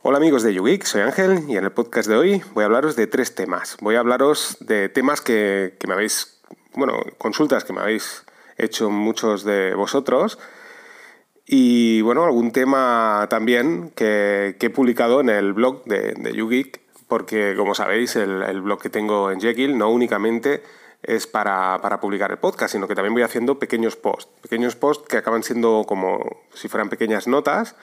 Hola amigos de YouGeek, soy Ángel y en el podcast de hoy voy a hablaros de tres temas. Voy a hablaros de temas que, me habéis, bueno, consultas que me habéis hecho muchos de vosotros y bueno, algún tema también que, he publicado en el blog de, de YouGeek porque como sabéis el, blog que tengo en Jekyll no únicamente es para, para, publicar el podcast, sino que también voy haciendo pequeños posts, pequeños posts que acaban siendo como si fueran pequeñas notas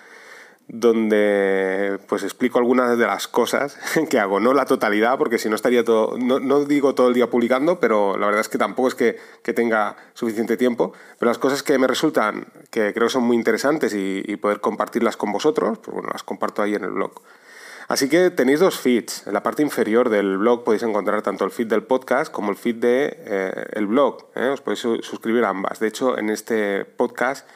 donde pues explico algunas de las cosas que hago, no la totalidad, porque si no estaría todo, no, digo todo el día publicando, pero la verdad es que tampoco es que, tenga suficiente tiempo, pero las cosas que me resultan, que creo son muy interesantes y, poder compartirlas con vosotros, pues bueno, las comparto ahí en el blog. Así que tenéis dos feeds. En la parte inferior del blog podéis encontrar tanto el feed del podcast como el feed del de, eh, blog. ¿eh? Os podéis suscribir a ambas. De hecho, en este podcast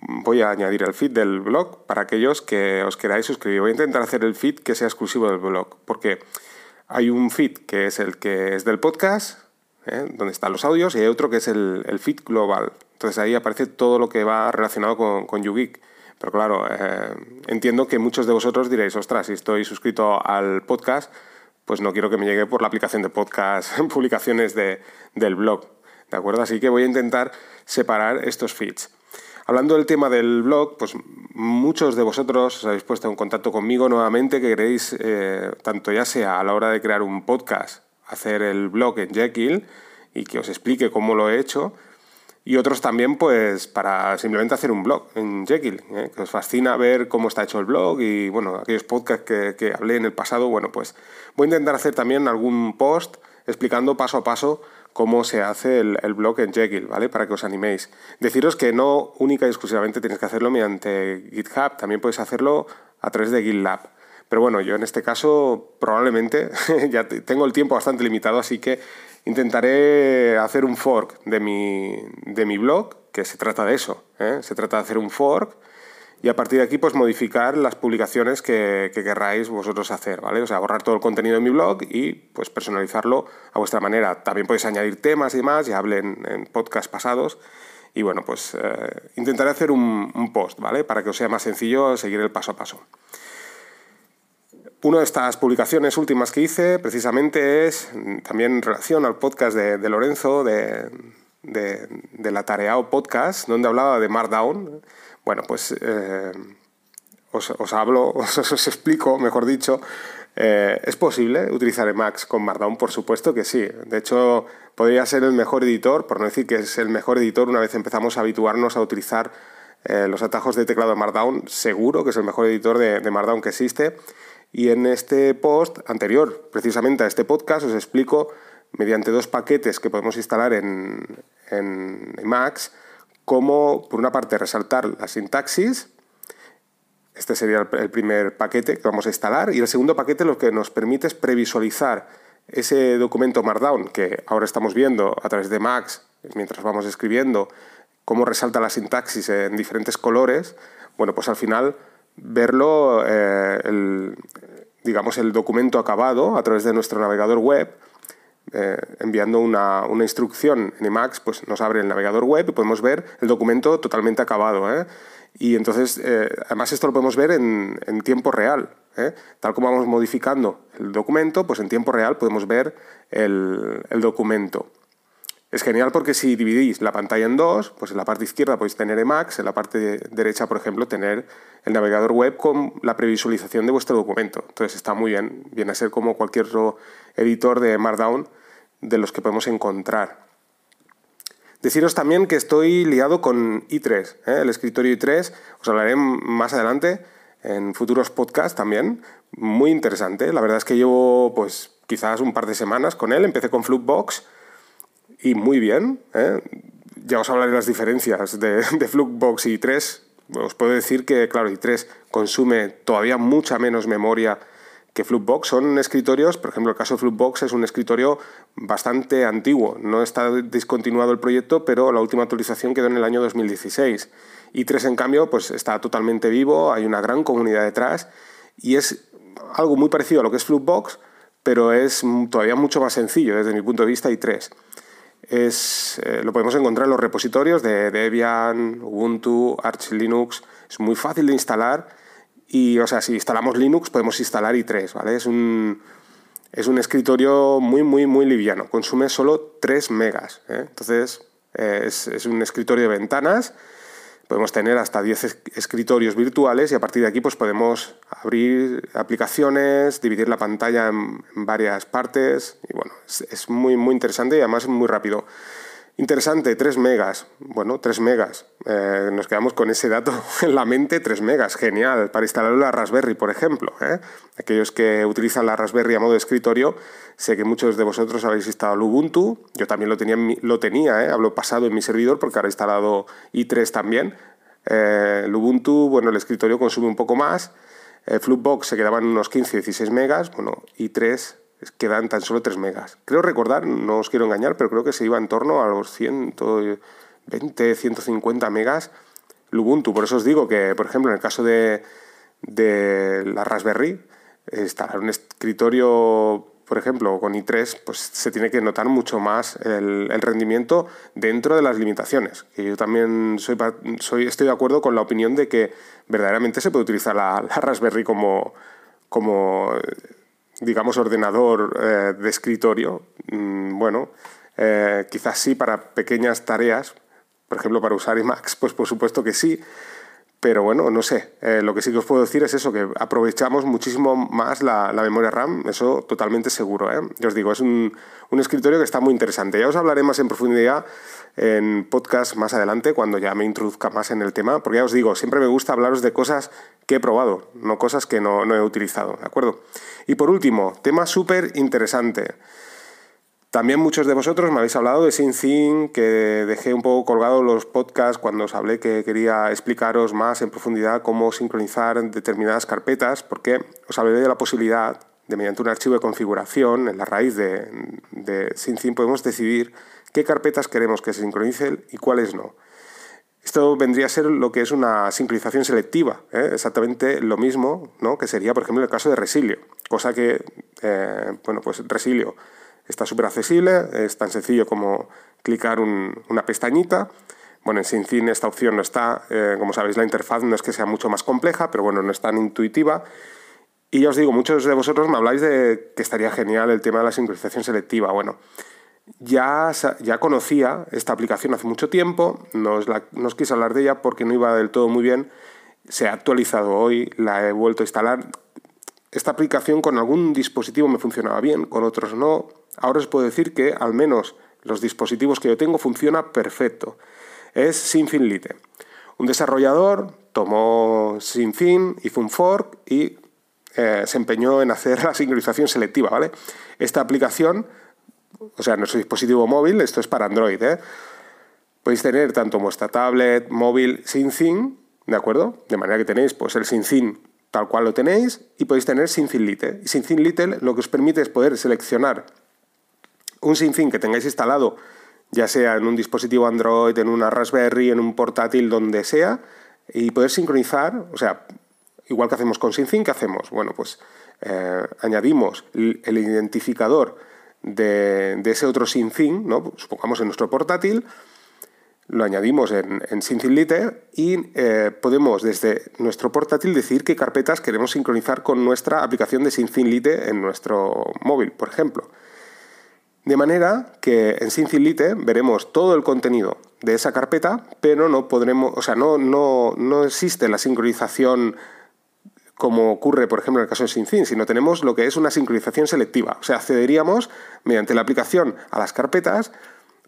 voy a añadir el feed del blog para aquellos que os queráis suscribir. Voy a intentar hacer el feed que sea exclusivo del blog, porque hay un feed que es el que es del podcast, ¿eh? donde están los audios, y hay otro que es el, feed global. Entonces ahí aparece todo lo que va relacionado con, con YouGeek. Pero claro, eh, entiendo que muchos de vosotros diréis, ostras, si estoy suscrito al podcast, pues no quiero que me llegue por la aplicación de podcast publicaciones de, del blog. ¿De acuerdo? Así que voy a intentar separar estos feeds. Hablando del tema del blog, pues muchos de vosotros os habéis puesto en contacto conmigo nuevamente que queréis, eh, tanto ya sea a la hora de crear un podcast, hacer el blog en Jekyll y que os explique cómo lo he hecho, y otros también pues para simplemente hacer un blog en Jekyll, ¿eh? que os fascina ver cómo está hecho el blog y bueno, aquellos podcasts que, que hablé en el pasado, bueno pues voy a intentar hacer también algún post explicando paso a paso cómo se hace el, blog en Jekyll, ¿vale? Para que os animéis. Deciros que no única y exclusivamente tienes que hacerlo mediante GitHub, también puedes hacerlo a través de GitLab. Pero bueno, yo en este caso probablemente ya tengo el tiempo bastante limitado, así que intentaré hacer un fork de mi, de mi blog, que se trata de eso. ¿eh? Se trata de hacer un fork y a partir de aquí pues modificar las publicaciones que, querráis vosotros hacer, ¿vale? O sea, borrar todo el contenido de mi blog y pues personalizarlo a vuestra manera. También podéis añadir temas y demás, ya hablé en, podcast pasados y bueno, pues eh, intentaré hacer un, post, ¿vale? Para que os sea más sencillo seguir el paso a paso. Una de estas publicaciones últimas que hice precisamente es también en relación al podcast de, Lorenzo, de, de, de la Tareao Podcast, donde hablaba de Markdown bueno, pues eh, os, hablo, os, explico, mejor dicho, eh, ¿Es posible utilizar Emacs con Markdown? Por supuesto que sí. De hecho, podría ser el mejor editor, por no decir que es el mejor editor una vez empezamos a habituarnos a utilizar eh, los atajos de teclado de Markdown. Seguro que es el mejor editor de, Markdown que existe. Y en este post anterior, precisamente a este podcast, os explico mediante dos paquetes que podemos instalar en, en Emacs cómo, por una parte, resaltar la sintaxis. Este sería el primer paquete que vamos a instalar. Y el segundo paquete lo que nos permite es previsualizar ese documento Markdown que ahora estamos viendo a través de Max, mientras vamos escribiendo, cómo resalta la sintaxis en diferentes colores. Bueno, pues al final verlo, eh, digamos, el documento acabado a través de nuestro navegador web eh, enviando una, instrucción en Emacs, pues nos abre el navegador web y podemos ver el documento totalmente acabado. ¿eh? Y entonces, eh, además esto lo podemos ver en, tiempo real. Tal como vamos modificando el documento, pues en tiempo real podemos ver el, el documento. Es genial porque si dividís la pantalla en dos, pues en la parte izquierda podéis tener Emacs, en la parte derecha, por ejemplo, tener el navegador web con la previsualización de vuestro documento. Entonces está muy bien, viene a ser como cualquier otro editor de Markdown de los que podemos encontrar. Deciros también que estoy liado con i3, ¿eh? el escritorio i3, os hablaré más adelante en futuros podcasts también, muy interesante. La verdad es que llevo pues quizás un par de semanas con él, empecé con Flugbox y muy bien. ¿eh? Ya os hablaré las diferencias de, de y i3. Os puedo decir que, claro, i3 consume todavía mucha menos memoria que Flupbox son escritorios, por ejemplo, el caso de Flupbox es un escritorio bastante antiguo, no está discontinuado el proyecto, pero la última actualización quedó en el año 2016. Y 3 en cambio, pues está totalmente vivo, hay una gran comunidad detrás y es algo muy parecido a lo que es Flupbox, pero es todavía mucho más sencillo desde mi punto de vista i3. Es, eh, lo podemos encontrar en los repositorios de Debian, Ubuntu, Arch Linux, es muy fácil de instalar Y, o sea, si instalamos Linux podemos instalar i3, ¿vale? Es un, es un escritorio muy, muy, muy liviano. Consume solo 3 megas. ¿eh? Entonces, eh, es, es, un escritorio de ventanas. Podemos tener hasta 10 escritorios virtuales y a partir de aquí pues podemos abrir aplicaciones, dividir la pantalla en, varias partes. Y bueno, es, es, muy, muy interesante y además muy rápido. Interesante, 3 megas. Bueno, 3 megas. Eh, nos quedamos con ese dato en la mente, 3 megas. Genial. Para instalar la Raspberry, por ejemplo. ¿eh? Aquellos que utilizan la Raspberry a modo de escritorio, sé que muchos de vosotros habéis instalado Ubuntu. Yo también lo tenía, lo tenía ¿eh? hablo pasado en mi servidor porque ahora he instalado i3 también. El Ubuntu, bueno, el escritorio consume un poco más. El Flupbox se quedaban unos 15-16 megas. Bueno, i3 quedan tan solo 3 megas. Creo recordar, no os quiero engañar, pero creo que se iba en torno a los 120, 150 megas Ubuntu. Por eso os digo que, por ejemplo, en el caso de, de la Raspberry, instalar un escritorio, por ejemplo, con i3, pues se tiene que notar mucho más el, el rendimiento dentro de las limitaciones. Y yo también soy, soy, estoy de acuerdo con la opinión de que verdaderamente se puede utilizar la, la Raspberry como, como digamos, ordenador eh, de escritorio, mm, bueno, eh, quizás sí para pequeñas tareas, por ejemplo, para usar Emacs, pues por supuesto que sí, pero bueno, no sé, eh, lo que sí que os puedo decir es eso, que aprovechamos muchísimo más la, la memoria RAM, eso totalmente seguro. ¿eh? Yo os digo, es un, un, escritorio que está muy interesante. Ya os hablaré más en profundidad en podcast más adelante, cuando ya me introduzca más en el tema, porque ya os digo, siempre me gusta hablaros de cosas que he probado, no cosas que no, no he utilizado, ¿de acuerdo? Y por último, tema súper interesante. También muchos de vosotros me habéis hablado de SyncThing, que dejé un poco colgado los podcasts cuando os hablé que quería explicaros más en profundidad cómo sincronizar determinadas carpetas, porque os hablé de la posibilidad de, mediante un archivo de configuración, en la raíz de, de SyncThing, podemos decidir qué carpetas queremos que se sincronicen y cuáles no. Esto vendría a ser lo que es una sincronización selectiva, ¿eh? exactamente lo mismo ¿no? que sería, por ejemplo, el caso de Resilio, cosa que, eh, bueno, pues Resilio está súper accesible, es tan sencillo como clicar un, una pestañita. Bueno, en SyncIn esta opción no está, eh, como sabéis la interfaz no es que sea mucho más compleja, pero bueno, no es tan intuitiva. Y ya os digo, muchos de vosotros me habláis de que estaría genial el tema de la sincronización selectiva. Bueno, ya, ya conocía esta aplicación hace mucho tiempo, no os, la, no os quise hablar de ella porque no iba del todo muy bien. Se ha actualizado hoy, la he vuelto a instalar. Esta aplicación con algún dispositivo me funcionaba bien, con otros no. Ahora os puedo decir que al menos los dispositivos que yo tengo funciona perfecto. Es Sinfin Lite. Un desarrollador tomó Sinfin, hizo un fork y eh, se empeñó en hacer la sincronización selectiva, ¿vale? Esta aplicación o sea, nuestro dispositivo móvil, esto es para Android, ¿eh? podéis tener tanto vuestra tablet, móvil, SyncThing, ¿de acuerdo? De manera que tenéis pues, el SyncThing tal cual lo tenéis y podéis tener SyncThing Lite. Y SyncThing Lite lo que os permite es poder seleccionar un SyncThing que tengáis instalado, ya sea en un dispositivo Android, en una Raspberry, en un portátil, donde sea, y poder sincronizar, o sea, igual que hacemos con SyncThing, ¿qué hacemos? Bueno, pues eh, añadimos el identificador de, ese otro SyncThing, ¿no? supongamos en nuestro portátil, lo añadimos en, en y eh, podemos desde nuestro portátil decir qué carpetas queremos sincronizar con nuestra aplicación de SyncThing Lite en nuestro móvil, por ejemplo. De manera que en SyncThing Lite veremos todo el contenido de esa carpeta, pero no podremos, o sea, no, no, no existe la sincronización como ocurre, por ejemplo, en el caso de SyncThing, sino tenemos lo que es una sincronización selectiva. O sea, accederíamos mediante la aplicación a las carpetas,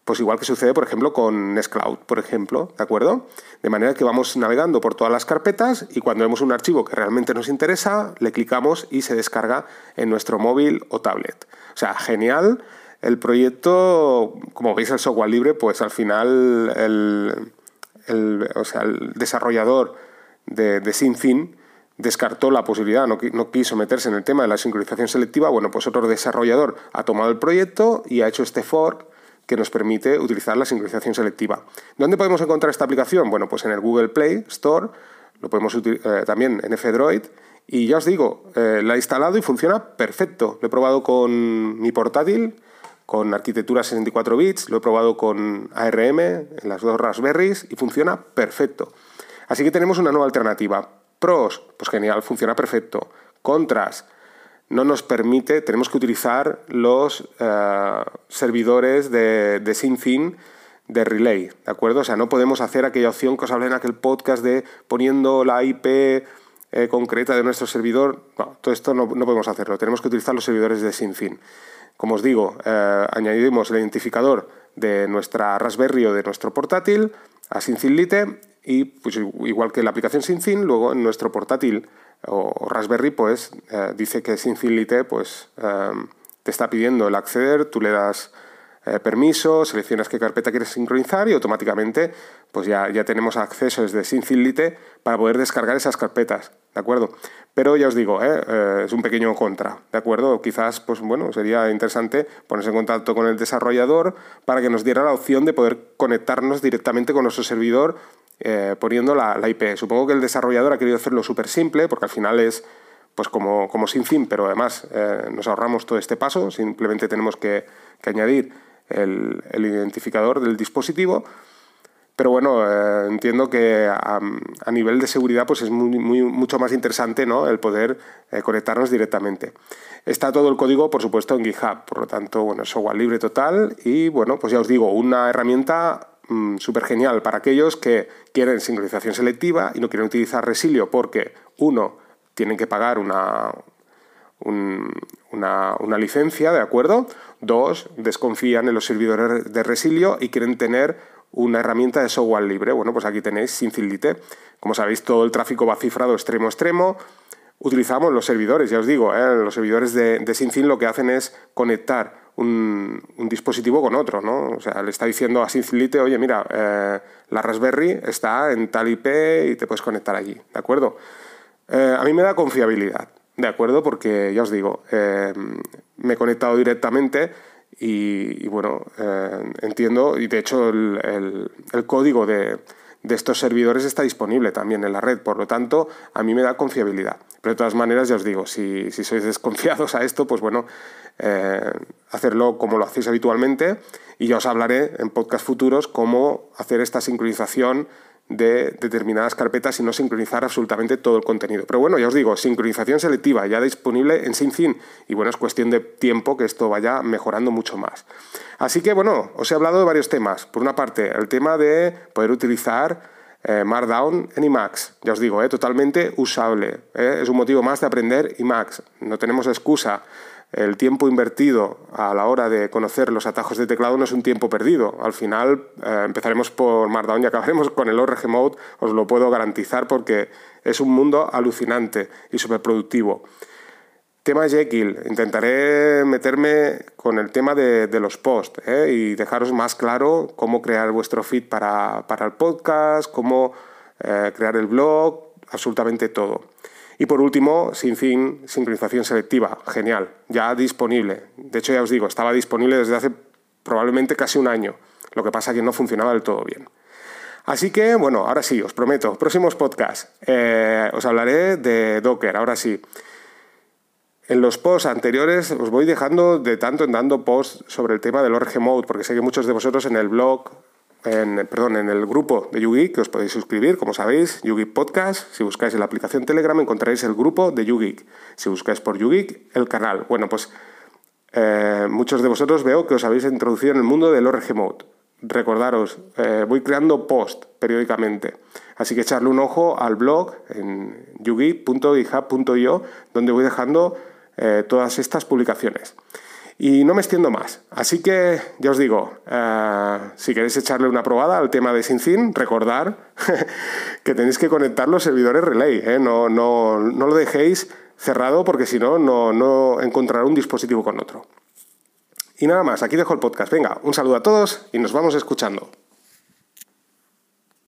pues igual que sucede, por ejemplo, con Nextcloud, por ejemplo, ¿de acuerdo? De manera que vamos navegando por todas las carpetas y cuando vemos un archivo que realmente nos interesa, le clicamos y se descarga en nuestro móvil o tablet. O sea, genial. El proyecto, como veis, el software libre, pues al final el, el, o sea, el desarrollador de, de SyncThing descartó la posibilidad, no, no, quiso meterse en el tema de la sincronización selectiva, bueno, pues otro desarrollador ha tomado el proyecto y ha hecho este fork que nos permite utilizar la sincronización selectiva. ¿Dónde podemos encontrar esta aplicación? Bueno, pues en el Google Play Store, lo podemos eh, también en F-Droid, y ya os digo, eh, la he instalado y funciona perfecto. Lo he probado con mi portátil, con arquitectura 64 bits, lo he probado con ARM en las dos Raspberries y funciona perfecto. Así que tenemos una nueva alternativa Pros, pues genial, funciona perfecto. Contras, no nos permite, tenemos que utilizar los eh, servidores de, de SyncIn de relay, ¿de acuerdo? O sea, no podemos hacer aquella opción que os hablé en aquel podcast de poniendo la IP eh, concreta de nuestro servidor. No, todo esto no, podemos hacerlo, tenemos que utilizar los servidores de SyncIn. Como os digo, eh, añadimos el identificador de nuestra Raspberry o de nuestro portátil a SyncIn Lite y pues igual que la aplicación SyncIn, luego en nuestro portátil o Raspberry pues eh, dice que SyncIn Lite pues te está pidiendo el acceder, tú le das eh, permiso, seleccionas qué carpeta quieres sincronizar y automáticamente pues ya, ya tenemos acceso desde SyncInLite para poder descargar esas carpetas, ¿de acuerdo? Pero ya os digo. Eh, es un pequeño contra, ¿de acuerdo? Quizás, pues bueno, sería interesante ponerse en contacto con el desarrollador para que nos diera la opción de poder conectarnos directamente con nuestro servidor poniendo la, la, IP. Supongo que el desarrollador ha querido hacerlo súper simple porque al final es pues como, como sin fin, pero además nos ahorramos todo este paso, simplemente tenemos que, que añadir el, identificador del dispositivo. Pero bueno, eh, entiendo que a, nivel de seguridad pues es muy, mucho más interesante ¿no? el poder eh, conectarnos directamente. Está todo el código, por supuesto, en GitHub, por lo tanto, bueno, software libre total y bueno, pues ya os digo, una herramienta mm, súper genial para aquellos que quieren sincronización selectiva y no quieren utilizar Resilio porque, uno, tienen que pagar una, una, una, licencia, ¿de acuerdo? Dos, desconfían en los servidores de Resilio y quieren tener una herramienta de software libre. Bueno, pues aquí tenéis SyncInLite. Como sabéis, todo el tráfico va cifrado extremo a extremo. Utilizamos los servidores, ya os digo, ¿eh? los servidores de, de lo que hacen es conectar un, dispositivo con otro, ¿no? O sea, le está diciendo a SyncInLite, oye, mira, eh, la Raspberry está en tal IP y te puedes conectar allí, ¿de acuerdo? Eh, a mí me da confiabilidad. De acuerdo, porque ya os digo, eh, me he conectado directamente y, bueno, entiendo, y de hecho el, código de, estos servidores está disponible también en la red, por lo tanto, a mí me da confiabilidad. Pero de todas maneras, ya os digo, si, sois desconfiados a esto, pues bueno, eh, hacerlo como lo hacéis habitualmente y ya os hablaré en podcast futuros cómo hacer esta sincronización de determinadas carpetas y no sincronizar absolutamente todo el contenido. Pero bueno, ya os digo, sincronización selectiva ya disponible en SyncIn y bueno, es cuestión de tiempo que esto vaya mejorando mucho más. Así que bueno, os he hablado de varios temas. Por una parte, el tema de poder utilizar eh, Markdown en Emacs. Ya os digo, eh, totalmente usable. Eh, es un motivo más de aprender Emacs. No tenemos excusa el tiempo invertido a la hora de conocer los atajos de teclado no es un tiempo perdido. Al final eh, empezaremos por Markdown y acabaremos con el ORG Mode, os lo puedo garantizar porque es un mundo alucinante y súper productivo. Tema Jekyll, intentaré meterme con el tema de, los posts ¿eh? y dejaros más claro cómo crear vuestro feed para, el podcast, cómo eh, crear el blog, absolutamente todo. Y por último, sin fin, sincronización selectiva. Genial, ya disponible. De hecho, ya os digo, estaba disponible desde hace probablemente casi un año. Lo que pasa es que no funcionaba del todo bien. Así que, bueno, ahora sí, os prometo, próximos podcasts. Eh, os hablaré de Docker, ahora sí. En los posts anteriores os voy dejando de tanto en dando posts sobre el tema del Org Mode, porque sé que muchos de vosotros en el blog en, perdón, en el grupo de YouGeek, que os podéis suscribir, como sabéis, YouGeek Podcast. Si buscáis en la aplicación Telegram encontraréis el grupo de YouGeek. Si buscáis por YouGeek, el canal. Bueno, pues eh, muchos de vosotros veo que os habéis introducido en el mundo del ORG Mode. Recordaros, eh, voy creando post periódicamente. Así que echarle un ojo al blog en yugeek.github.io, donde voy dejando eh, todas estas publicaciones. Y no me extiendo más. Así que ya os digo, eh, si queréis echarle una probada al tema de SynCin, recordar que tenéis que conectar los servidores Relay. ¿eh? No, no, no, lo dejéis cerrado porque si no, no encontrará un dispositivo con otro. Y nada más, aquí dejo el podcast. Venga, un saludo a todos y nos vamos escuchando.